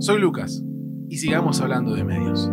Soy Lucas y sigamos hablando de medios.